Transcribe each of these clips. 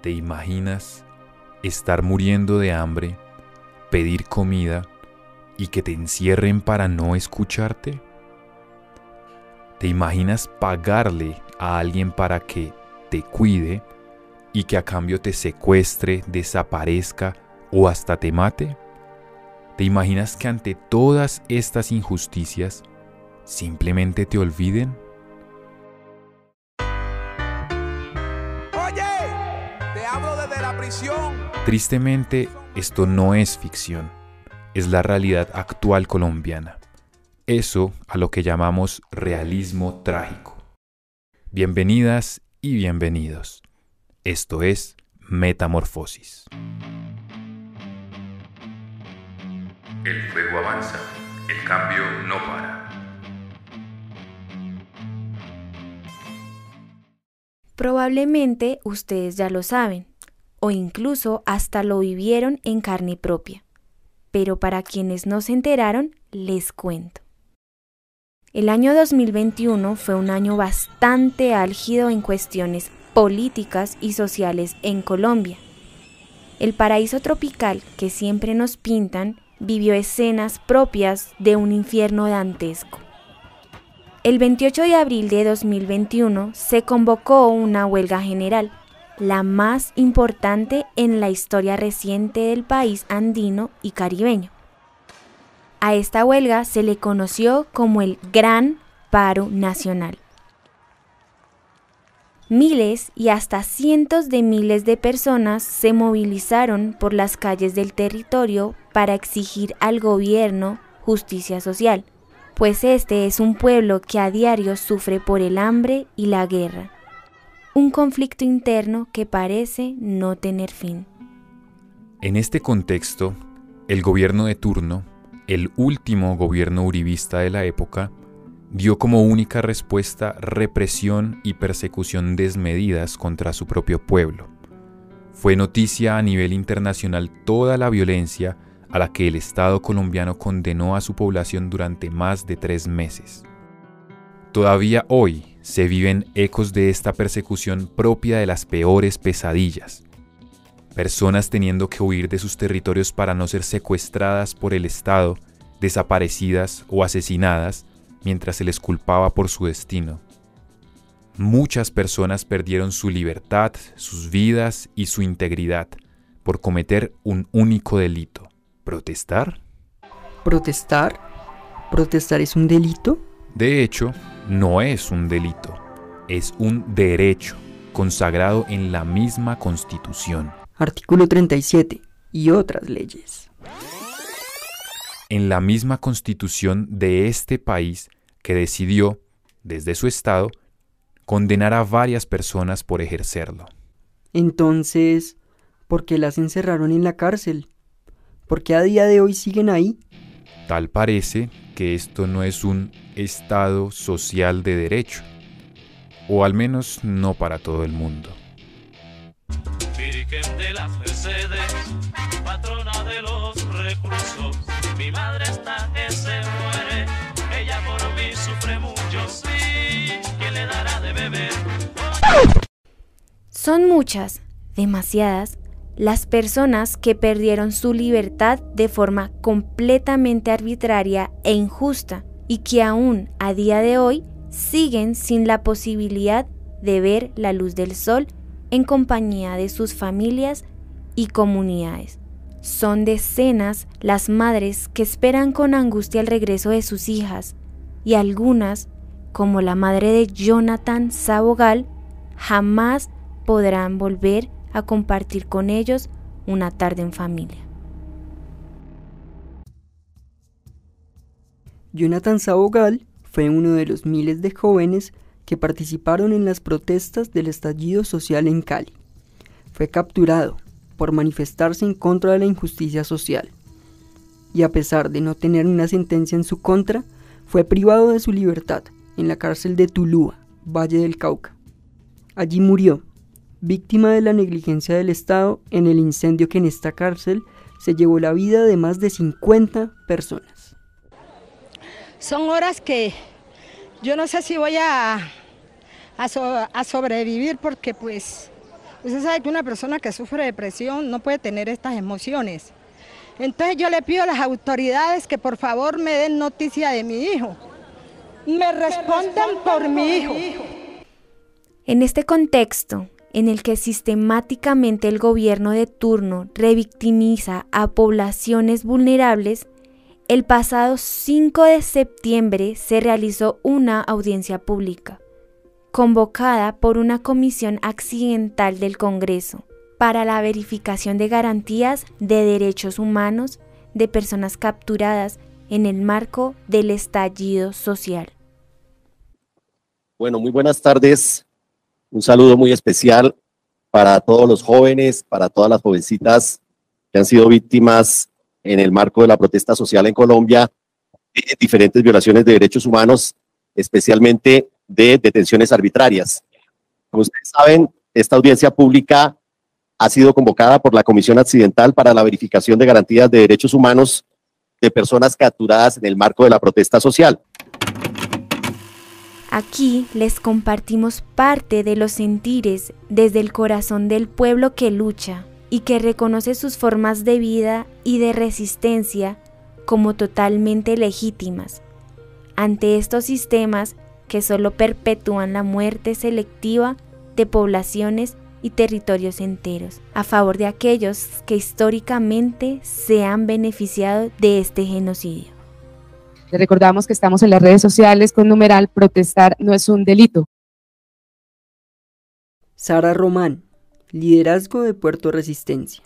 ¿Te imaginas estar muriendo de hambre, pedir comida y que te encierren para no escucharte? ¿Te imaginas pagarle a alguien para que te cuide y que a cambio te secuestre, desaparezca o hasta te mate? ¿Te imaginas que ante todas estas injusticias simplemente te olviden? Tristemente, esto no es ficción, es la realidad actual colombiana. Eso a lo que llamamos realismo trágico. Bienvenidas y bienvenidos. Esto es Metamorfosis. El fuego avanza, el cambio no para. Probablemente ustedes ya lo saben, o incluso hasta lo vivieron en carne propia. Pero para quienes no se enteraron, les cuento. El año 2021 fue un año bastante álgido en cuestiones políticas y sociales en Colombia. El paraíso tropical que siempre nos pintan vivió escenas propias de un infierno dantesco. El 28 de abril de 2021 se convocó una huelga general, la más importante en la historia reciente del país andino y caribeño. A esta huelga se le conoció como el Gran Paro Nacional. Miles y hasta cientos de miles de personas se movilizaron por las calles del territorio para exigir al gobierno justicia social, pues este es un pueblo que a diario sufre por el hambre y la guerra, un conflicto interno que parece no tener fin. En este contexto, el gobierno de turno, el último gobierno uribista de la época, dio como única respuesta represión y persecución desmedidas contra su propio pueblo. Fue noticia a nivel internacional toda la violencia a la que el Estado colombiano condenó a su población durante más de tres meses. Todavía hoy se viven ecos de esta persecución propia de las peores pesadillas. Personas teniendo que huir de sus territorios para no ser secuestradas por el Estado, desaparecidas o asesinadas mientras se les culpaba por su destino. Muchas personas perdieron su libertad, sus vidas y su integridad por cometer un único delito, ¿Protestar? ¿Protestar? ¿Protestar es un delito? De hecho, no es un delito, es un derecho consagrado en la misma Constitución. Artículo 37 y otras leyes. En la misma Constitución de este país que decidió, desde su Estado, condenar a varias personas por ejercerlo. Entonces, ¿por qué las encerraron en la cárcel? ¿Por qué a día de hoy siguen ahí? Tal parece que esto no es un Estado social de derecho, o al menos no para todo el mundo. Virgen de las Mercedes, patrona de los reclusos, mi madre está que se muere, ella por mí sufre mucho, sí, ¿quién le dará de beber? Son muchas, demasiadas, las personas que perdieron su libertad de forma completamente arbitraria e injusta y que aún a día de hoy siguen sin la posibilidad de ver la luz del sol en compañía de sus familias y comunidades. Son decenas las madres que esperan con angustia el regreso de sus hijas y algunas, como la madre de Jonathan Sabogal, jamás podrán volver a compartir con ellos una tarde en familia. Jonathan Sabogal fue uno de los miles de jóvenes que participaron en las protestas del estallido social en Cali. Fue capturado por manifestarse en contra de la injusticia social. Y a pesar de no tener una sentencia en su contra, fue privado de su libertad en la cárcel de Tulúa, Valle del Cauca. Allí murió víctima de la negligencia del Estado en el incendio que en esta cárcel se llevó la vida de más de 50 personas. Son horas que yo no sé si voy a, a, sobrevivir porque pues Usted sabe que una persona que sufre depresión no puede tener estas emociones. Entonces yo le pido a las autoridades que por favor me den noticia de mi hijo. Me respondan por mi hijo. En este contexto, en el que sistemáticamente el gobierno de turno revictimiza a poblaciones vulnerables, el pasado 5 de septiembre se realizó una audiencia pública, convocada por una comisión accidental del Congreso para la verificación de garantías de derechos humanos de personas capturadas en el marco del estallido social. Bueno, muy buenas tardes. Un saludo muy especial para todos los jóvenes, para todas las jovencitas que han sido víctimas en el marco de la protesta social en Colombia de diferentes violaciones de derechos humanos, especialmente de detenciones arbitrarias. Como ustedes saben, esta audiencia pública ha sido convocada por la Comisión Accidental para la verificación de garantías de derechos humanos de personas capturadas en el marco de la protesta social. Aquí les compartimos parte de los sentires desde el corazón del pueblo que lucha y que reconoce sus formas de vida y de resistencia como totalmente legítimas ante estos sistemas que solo perpetúan la muerte selectiva de poblaciones y territorios enteros, a favor de aquellos que históricamente se han beneficiado de este genocidio. Les recordamos que estamos en las redes sociales con numeral Protestar no es un delito. Sara Román, Liderazgo de Puerto Resistencia.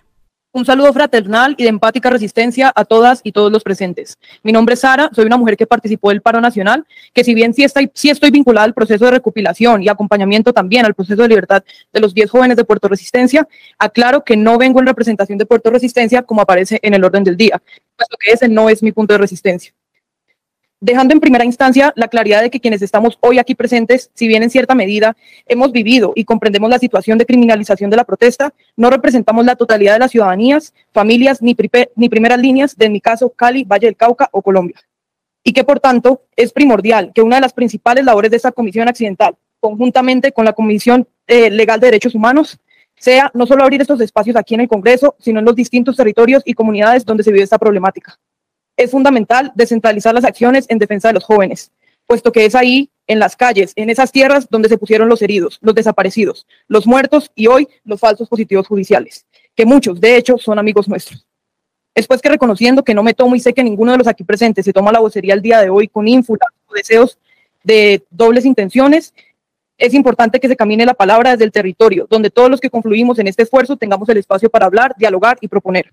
Un saludo fraternal y de empática resistencia a todas y todos los presentes. Mi nombre es Sara, soy una mujer que participó del paro nacional, que si bien sí, está, sí estoy vinculada al proceso de recopilación y acompañamiento también al proceso de libertad de los 10 jóvenes de Puerto Resistencia, aclaro que no vengo en representación de Puerto Resistencia como aparece en el orden del día, puesto que ese no es mi punto de resistencia dejando en primera instancia la claridad de que quienes estamos hoy aquí presentes, si bien en cierta medida hemos vivido y comprendemos la situación de criminalización de la protesta, no representamos la totalidad de las ciudadanías, familias ni, primeras líneas de, en mi caso, Cali, Valle del Cauca o Colombia. Y que, por tanto, es primordial que una de las principales labores de esta comisión accidental, conjuntamente con la Comisión eh, Legal de Derechos Humanos, sea no solo abrir estos espacios aquí en el Congreso, sino en los distintos territorios y comunidades donde se vive esta problemática es fundamental descentralizar las acciones en defensa de los jóvenes, puesto que es ahí, en las calles, en esas tierras donde se pusieron los heridos, los desaparecidos, los muertos y hoy los falsos positivos judiciales, que muchos, de hecho, son amigos nuestros. Es pues que reconociendo que no me tomo y sé que ninguno de los aquí presentes se toma la vocería el día de hoy con ínfula o deseos de dobles intenciones, es importante que se camine la palabra desde el territorio, donde todos los que confluimos en este esfuerzo tengamos el espacio para hablar, dialogar y proponer.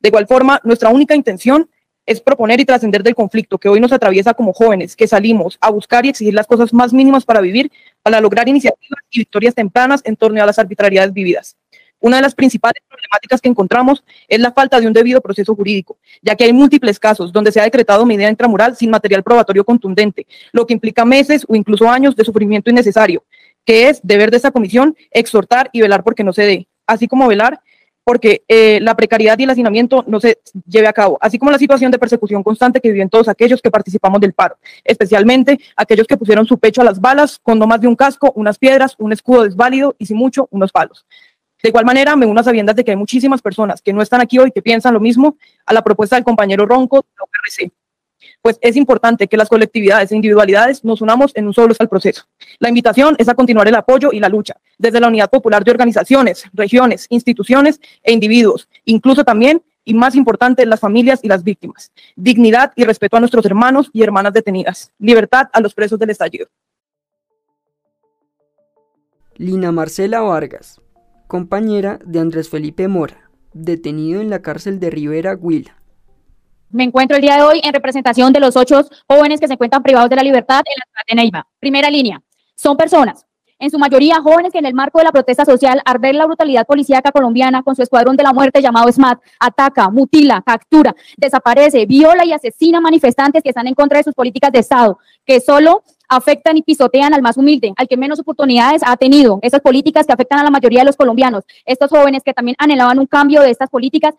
De igual forma, nuestra única intención es proponer y trascender del conflicto que hoy nos atraviesa como jóvenes, que salimos a buscar y exigir las cosas más mínimas para vivir, para lograr iniciativas y victorias tempranas en torno a las arbitrariedades vividas. Una de las principales problemáticas que encontramos es la falta de un debido proceso jurídico, ya que hay múltiples casos donde se ha decretado medida intramural sin material probatorio contundente, lo que implica meses o incluso años de sufrimiento innecesario, que es deber de esta comisión exhortar y velar porque no se dé, así como velar porque eh, la precariedad y el hacinamiento no se lleve a cabo, así como la situación de persecución constante que viven todos aquellos que participamos del paro, especialmente aquellos que pusieron su pecho a las balas con no más de un casco, unas piedras, un escudo desválido y, sin mucho, unos palos. De igual manera, me uno a sabiendas de que hay muchísimas personas que no están aquí hoy que piensan lo mismo a la propuesta del compañero Ronco de la URC pues es importante que las colectividades e individualidades nos unamos en un solo al proceso. La invitación es a continuar el apoyo y la lucha desde la unidad popular de organizaciones, regiones, instituciones e individuos, incluso también y más importante, las familias y las víctimas. Dignidad y respeto a nuestros hermanos y hermanas detenidas. Libertad a los presos del estallido. Lina Marcela Vargas, compañera de Andrés Felipe Mora, detenido en la cárcel de Rivera, Huila. Me encuentro el día de hoy en representación de los ocho jóvenes que se encuentran privados de la libertad en la ciudad de Neiva. Primera línea. Son personas, en su mayoría jóvenes que en el marco de la protesta social, al ver la brutalidad policíaca colombiana con su escuadrón de la muerte llamado SMAT, ataca, mutila, captura, desaparece, viola y asesina manifestantes que están en contra de sus políticas de Estado, que solo afectan y pisotean al más humilde, al que menos oportunidades ha tenido. Esas políticas que afectan a la mayoría de los colombianos. Estos jóvenes que también anhelaban un cambio de estas políticas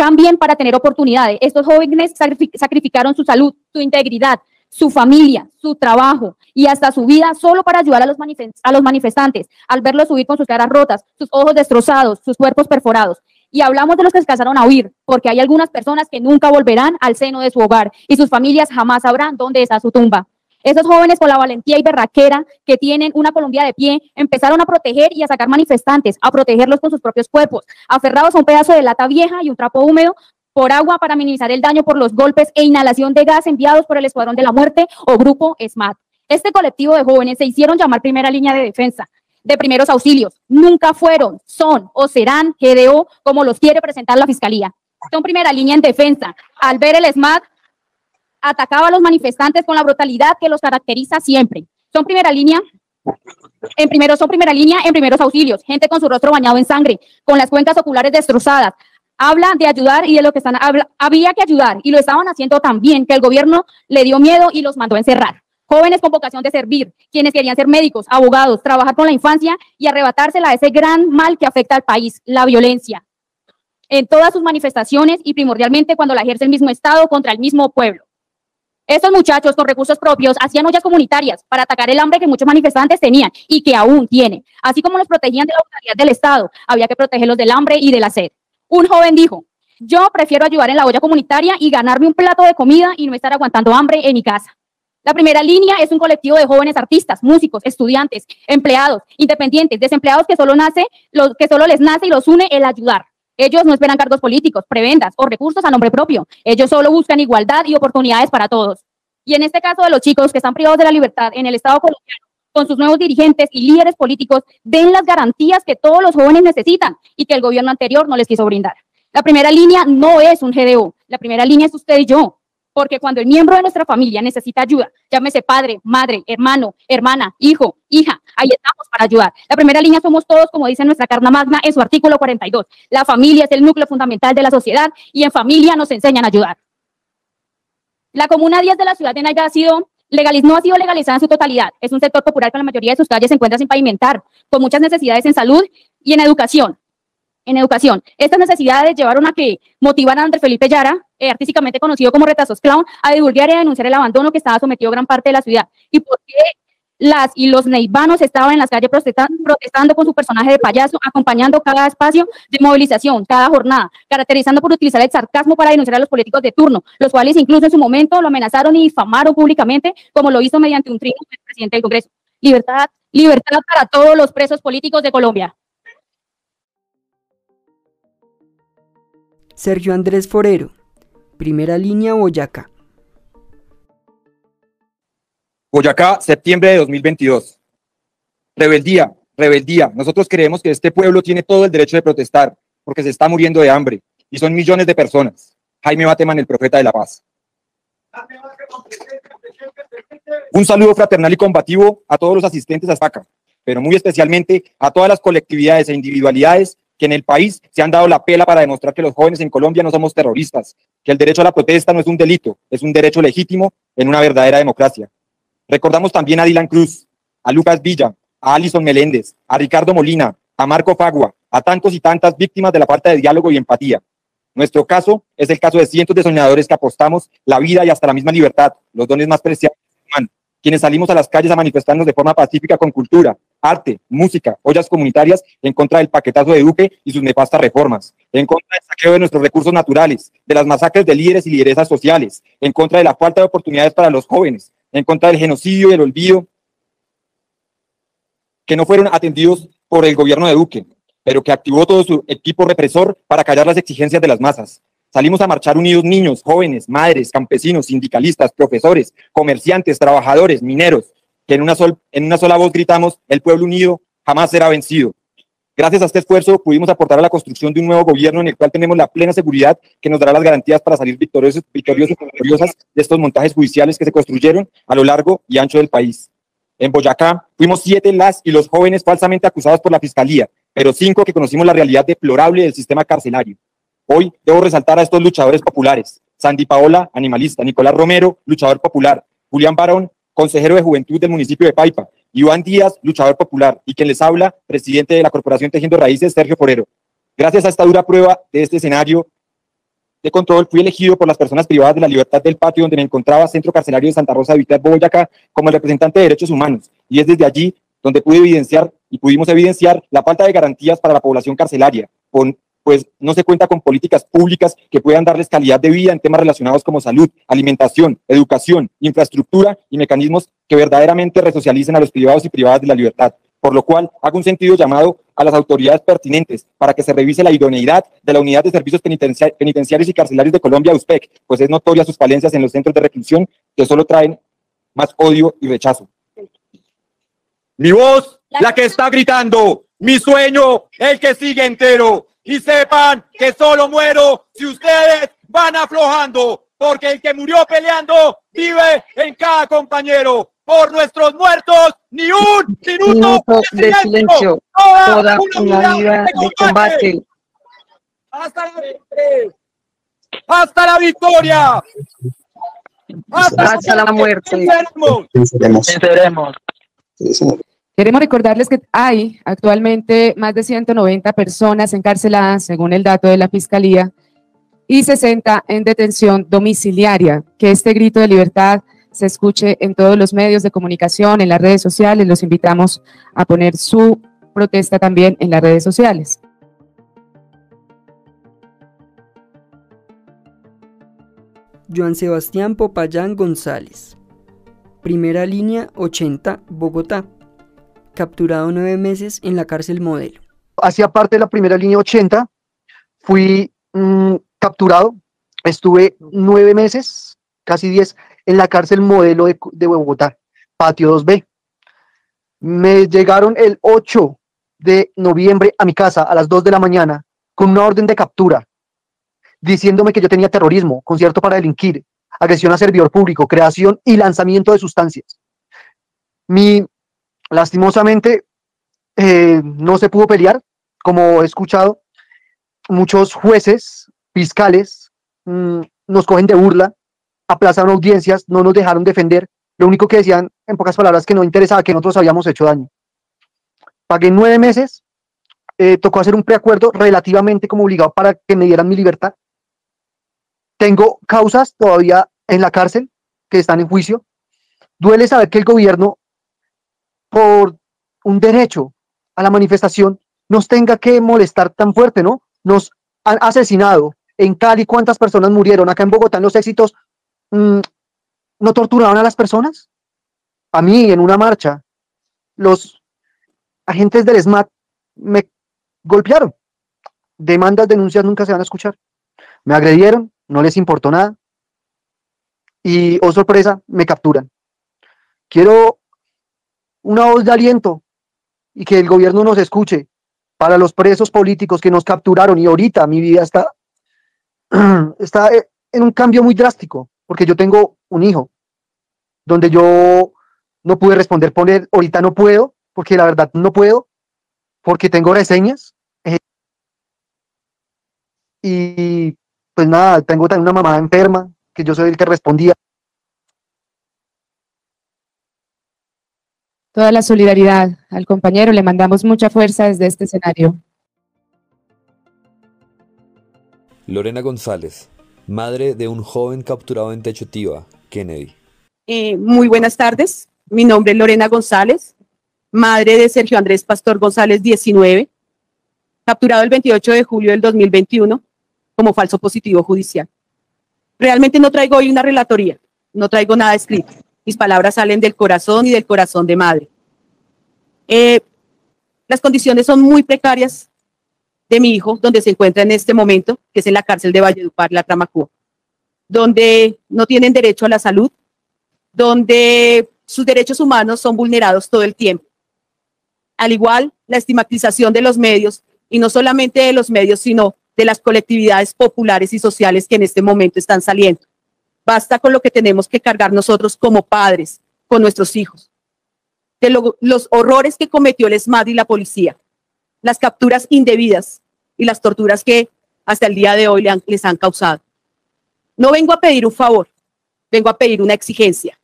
cambien para tener oportunidades. Estos jóvenes sacrificaron su salud, su integridad, su familia, su trabajo y hasta su vida solo para ayudar a los, manifestantes al verlos subir con sus caras rotas, sus ojos destrozados, sus cuerpos perforados. Y hablamos de los que se casaron a huir, porque hay algunas personas que nunca volverán al seno de su hogar y sus familias jamás sabrán dónde está su tumba. Esos jóvenes con la valentía y berraquera que tienen una Colombia de pie empezaron a proteger y a sacar manifestantes, a protegerlos con sus propios cuerpos, aferrados a un pedazo de lata vieja y un trapo húmedo por agua para minimizar el daño por los golpes e inhalación de gas enviados por el Escuadrón de la Muerte o Grupo SMAT. Este colectivo de jóvenes se hicieron llamar primera línea de defensa, de primeros auxilios. Nunca fueron, son o serán GDO como los quiere presentar la Fiscalía. Son primera línea en defensa. Al ver el SMAT, atacaba a los manifestantes con la brutalidad que los caracteriza siempre. Son primera línea en primero, son primera línea en primeros auxilios, gente con su rostro bañado en sangre, con las cuencas oculares destrozadas. Habla de ayudar y de lo que están, habla, había que ayudar y lo estaban haciendo tan bien que el gobierno le dio miedo y los mandó a encerrar. Jóvenes con vocación de servir, quienes querían ser médicos, abogados, trabajar con la infancia y arrebatársela a ese gran mal que afecta al país, la violencia. En todas sus manifestaciones y primordialmente cuando la ejerce el mismo Estado contra el mismo pueblo. Estos muchachos con recursos propios hacían ollas comunitarias para atacar el hambre que muchos manifestantes tenían y que aún tienen. Así como los protegían de la autoridad del Estado, había que protegerlos del hambre y de la sed. Un joven dijo, yo prefiero ayudar en la olla comunitaria y ganarme un plato de comida y no estar aguantando hambre en mi casa. La primera línea es un colectivo de jóvenes artistas, músicos, estudiantes, empleados, independientes, desempleados que solo, nace, que solo les nace y los une el ayudar. Ellos no esperan cargos políticos, prebendas o recursos a nombre propio. Ellos solo buscan igualdad y oportunidades para todos. Y en este caso de los chicos que están privados de la libertad en el Estado colombiano, con sus nuevos dirigentes y líderes políticos, den las garantías que todos los jóvenes necesitan y que el gobierno anterior no les quiso brindar. La primera línea no es un GDO, la primera línea es usted y yo, porque cuando el miembro de nuestra familia necesita ayuda, llámese padre, madre, hermano, hermana, hijo, hija, ahí estamos para ayudar. La primera línea somos todos, como dice nuestra Carta Magna en su artículo 42. La familia es el núcleo fundamental de la sociedad y en familia nos enseñan a ayudar. La Comuna 10 de la ciudad de Naiga ha sido no ha sido legalizada en su totalidad. Es un sector popular que la mayoría de sus calles se encuentra sin pavimentar, con muchas necesidades en salud y en educación en educación. Estas necesidades llevaron a que motivaran a Andrés Felipe Yara, eh, artísticamente conocido como Retazos Clown, a divulgar y a denunciar el abandono que estaba sometido gran parte de la ciudad. ¿Y por qué las y los neivanos estaban en las calles protestando, con su personaje de payaso, acompañando cada espacio de movilización, cada jornada, caracterizando por utilizar el sarcasmo para denunciar a los políticos de turno, los cuales incluso en su momento lo amenazaron y difamaron públicamente, como lo hizo mediante un triunfo del presidente del Congreso. Libertad, libertad para todos los presos políticos de Colombia. Sergio Andrés Forero, primera línea Boyacá. Boyacá, septiembre de 2022. Rebeldía, rebeldía. Nosotros creemos que este pueblo tiene todo el derecho de protestar porque se está muriendo de hambre y son millones de personas. Jaime Bateman, el profeta de la paz. Un saludo fraternal y combativo a todos los asistentes a SACA, pero muy especialmente a todas las colectividades e individualidades que en el país se han dado la pela para demostrar que los jóvenes en Colombia no somos terroristas, que el derecho a la protesta no es un delito, es un derecho legítimo en una verdadera democracia. Recordamos también a Dylan Cruz, a Lucas Villa, a Alison Meléndez, a Ricardo Molina, a Marco Fagua, a tantos y tantas víctimas de la falta de diálogo y empatía. Nuestro caso es el caso de cientos de soñadores que apostamos la vida y hasta la misma libertad, los dones más preciados quienes salimos a las calles a manifestarnos de forma pacífica con cultura, arte, música, ollas comunitarias en contra del paquetazo de Duque y sus nefastas reformas, en contra del saqueo de nuestros recursos naturales, de las masacres de líderes y lideresas sociales, en contra de la falta de oportunidades para los jóvenes, en contra del genocidio y el olvido que no fueron atendidos por el gobierno de Duque, pero que activó todo su equipo represor para callar las exigencias de las masas. Salimos a marchar unidos niños, jóvenes, madres, campesinos, sindicalistas, profesores, comerciantes, trabajadores, mineros, que en una, en una sola voz gritamos, el pueblo unido jamás será vencido. Gracias a este esfuerzo pudimos aportar a la construcción de un nuevo gobierno en el cual tenemos la plena seguridad que nos dará las garantías para salir victoriosos, victoriosos victoriosas de estos montajes judiciales que se construyeron a lo largo y ancho del país. En Boyacá fuimos siete las y los jóvenes falsamente acusados por la fiscalía, pero cinco que conocimos la realidad deplorable del sistema carcelario. Hoy debo resaltar a estos luchadores populares. Sandy Paola, animalista. Nicolás Romero, luchador popular. Julián Barón, consejero de juventud del municipio de Paipa. Iván Díaz, luchador popular. Y quien les habla, presidente de la Corporación Tejiendo Raíces, Sergio Forero. Gracias a esta dura prueba de este escenario, de control, fui elegido por las personas privadas de la libertad del patio donde me encontraba Centro Carcelario de Santa Rosa de Viterbo, Boyacá, como el representante de derechos humanos. Y es desde allí donde pude evidenciar y pudimos evidenciar la falta de garantías para la población carcelaria, pues no se cuenta con políticas públicas que puedan darles calidad de vida en temas relacionados como salud, alimentación, educación, infraestructura y mecanismos que verdaderamente resocialicen a los privados y privadas de la libertad por lo cual hago un sentido llamado a las autoridades pertinentes para que se revise la idoneidad de la Unidad de Servicios Penitenciarios y Carcelarios de Colombia, USPEC, pues es notoria sus falencias en los centros de reclusión que solo traen más odio y rechazo. Mi voz, la que está gritando, mi sueño, el que sigue entero. Y sepan que solo muero si ustedes van aflojando, porque el que murió peleando vive en cada compañero. Por nuestros muertos, ni un minuto, de silencio, toda, una, vida de combate. Hasta la, hasta la victoria. Hasta, la muerte. Queremos recordarles que hay actualmente más de 190 personas encarceladas, según el dato de la Fiscalía, y 60 en detención domiciliaria. Que este grito de libertad se escuche en todos los medios de comunicación, en las redes sociales. Los invitamos a poner su protesta también en las redes sociales. Joan Sebastián Popayán González. Primera línea 80, Bogotá. Capturado nueve meses en la cárcel modelo. Hacía parte de la primera línea 80. Fui mm, capturado. Estuve nueve meses, casi diez, en la cárcel modelo de, Bogotá, patio 2B. Me llegaron el 8 de noviembre a mi casa a las 2 de la mañana con una orden de captura, diciéndome que yo tenía terrorismo, concierto para delinquir, agresión a servidor público, creación y lanzamiento de sustancias. Mi, lastimosamente, eh, no se pudo pelear, como he escuchado, muchos jueces, fiscales, mm, nos cogen de burla, aplazaron audiencias, no nos dejaron defender. Lo único que decían, en pocas palabras, que no interesaba, que nosotros habíamos hecho daño. Pagué nueve meses, eh, tocó hacer un preacuerdo relativamente como obligado para que me dieran mi libertad. Tengo causas todavía en la cárcel que están en juicio. Duele saber que el gobierno, por un derecho a la manifestación, nos tenga que molestar tan fuerte, ¿no? Nos han asesinado. En Cali, ¿cuántas personas murieron? Acá en Bogotá, en los éxitos, Mm, no torturaban a las personas. A mí, en una marcha, los agentes del SMAT me golpearon. Demandas, denuncias nunca se van a escuchar. Me agredieron, no les importó nada. Y, oh sorpresa, me capturan. Quiero una voz de aliento y que el gobierno nos escuche para los presos políticos que nos capturaron y ahorita mi vida está, está en un cambio muy drástico porque yo tengo un hijo, donde yo no pude responder, poner, ahorita no puedo, porque la verdad no puedo, porque tengo reseñas. Eh, y pues nada, tengo también una mamá enferma, que yo soy el que respondía. Toda la solidaridad al compañero, le mandamos mucha fuerza desde este escenario. Lorena González, madre de un joven capturado en Techotiva, Kennedy. Eh, muy buenas tardes, mi nombre es Lorena González, madre de Sergio Andrés Pastor González, 19, capturado el 28 de julio del 2021 como falso positivo judicial. Realmente no traigo hoy una relatoría, no traigo nada escrito. Mis palabras salen del corazón y del corazón de madre. Eh, las condiciones son muy precarias de mi hijo, donde se encuentra en este momento, que es en la cárcel de Valledupar, la Tramacúa, donde no tienen derecho a la salud, donde sus derechos humanos son vulnerados todo el tiempo. Al igual, la estigmatización de los medios, y no solamente de los medios, sino de las colectividades populares y sociales que en este momento están saliendo. Basta con lo que tenemos que cargar nosotros como padres, con nuestros hijos, de los horrores que cometió el ESMAD y la policía, las capturas indebidas y las torturas que hasta el día de hoy les han causado. No vengo a pedir un favor, vengo a pedir una exigencia.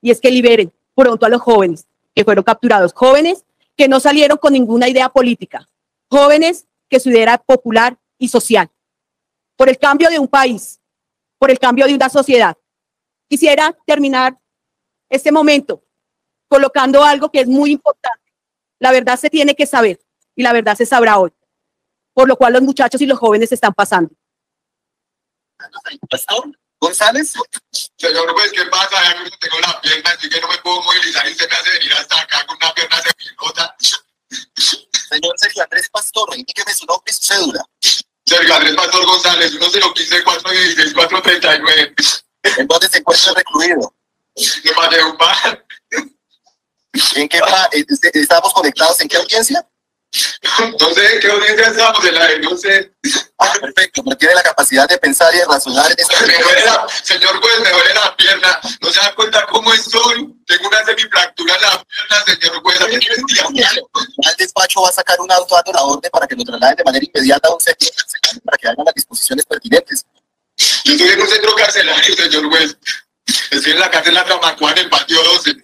Y es que liberen pronto a los jóvenes que fueron capturados, jóvenes que no salieron con ninguna idea política, jóvenes que su idea era popular y social, por el cambio de un país, por el cambio de una sociedad. Quisiera terminar este momento colocando algo que es muy importante. La verdad se tiene que saber y la verdad se sabrá hoy, por lo cual los muchachos y los jóvenes están pasando. Pastor González. Señor juez, ¿qué pasa? Ya que tengo la pierna, así que no me puedo movilizar y se me hace venir hasta acá con una pierna semilota. Señor Sergio Andrés Pastor, indíqueme su nombre y su cédula. Sergio Andrés Pastor González, 1015 416 439. ¿En dónde se encuentra recluido? En Mateo. ¿En qué eh, este- ¿Estamos conectados en qué audiencia? No sé, ¿en qué audiencia estamos? En la de, no sé. Ah, perfecto, pero tiene la capacidad de pensar y de razonar me duele la, Señor juez, me duele la pierna. ¿No se da cuenta cómo estoy? Tengo una semifractura en la pierna, señor juez. Al despacho va a sacar un auto dando la orden para que lo trasladen de manera inmediata a un centro carcelario para que hagan las disposiciones pertinentes. Yo estoy en un centro carcelario, señor juez. Estoy en la cárcel La Tramacuá, en el patio 12.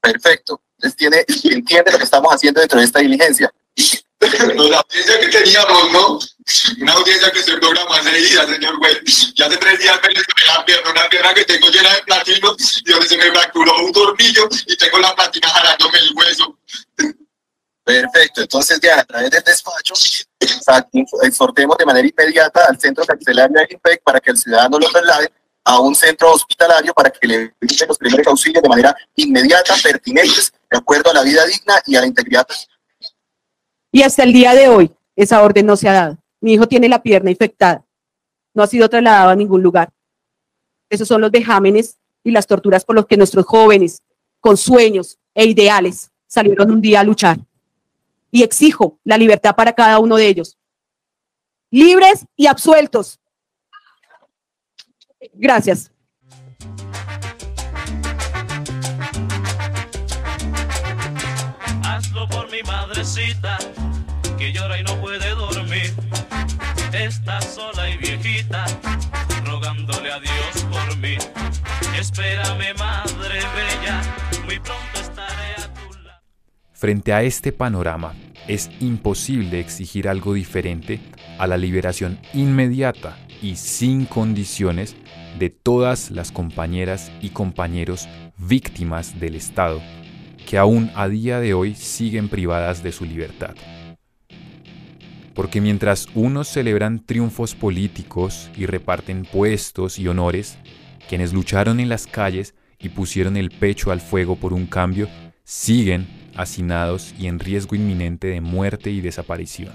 Perfecto. Tiene, entiende lo que estamos haciendo dentro de esta diligencia. La audiencia que teníamos, ¿no? Una audiencia que se programó hace días, señor juez. Y hace tres días me lesioné la pierna, una pierna que tengo llena de platino y donde se me fracturó un tornillo y tengo la platina jalándome el hueso. Perfecto, entonces ya a través del despacho exhortemos de manera inmediata al centro carcelario de INPEC para que el ciudadano lo traslade a un centro hospitalario para que le brinden los primeros auxilios de manera inmediata, pertinentes, de acuerdo a la vida digna y a la integridad. Y hasta el día de hoy, esa orden no se ha dado. Mi hijo tiene la pierna infectada. No ha sido trasladado a ningún lugar. Esos son los vejámenes y las torturas por los que nuestros jóvenes, con sueños e ideales, salieron un día a luchar. Y exijo la libertad para cada uno de ellos. Libres y absueltos. Gracias. Frente a este panorama, es imposible exigir algo diferente a la liberación inmediata y sin condiciones de todas las compañeras y compañeros víctimas del Estado que aún a día de hoy siguen privadas de su libertad. Porque mientras unos celebran triunfos políticos y reparten puestos y honores, quienes lucharon en las calles y pusieron el pecho al fuego por un cambio, siguen hacinados y en riesgo inminente de muerte y desaparición.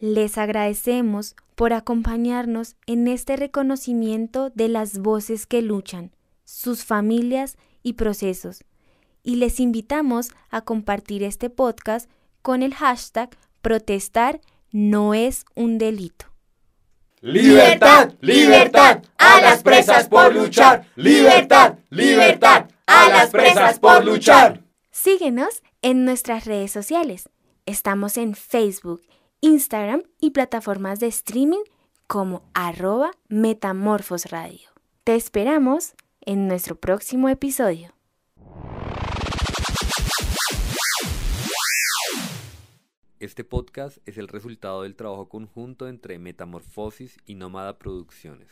Les agradecemos por acompañarnos en este reconocimiento de las voces que luchan, sus familias y procesos, y les invitamos a compartir este podcast con el hashtag protestar no es un delito. Libertad, libertad a las presas por luchar. Libertad, libertad a las presas por luchar. Síguenos en nuestras redes sociales. Estamos en Facebook, Instagram y plataformas de streaming como arroba Metamorfos Radio. Te esperamos en nuestro próximo episodio. Este podcast es el resultado del trabajo conjunto entre Metamorfosis y Nómada Producciones.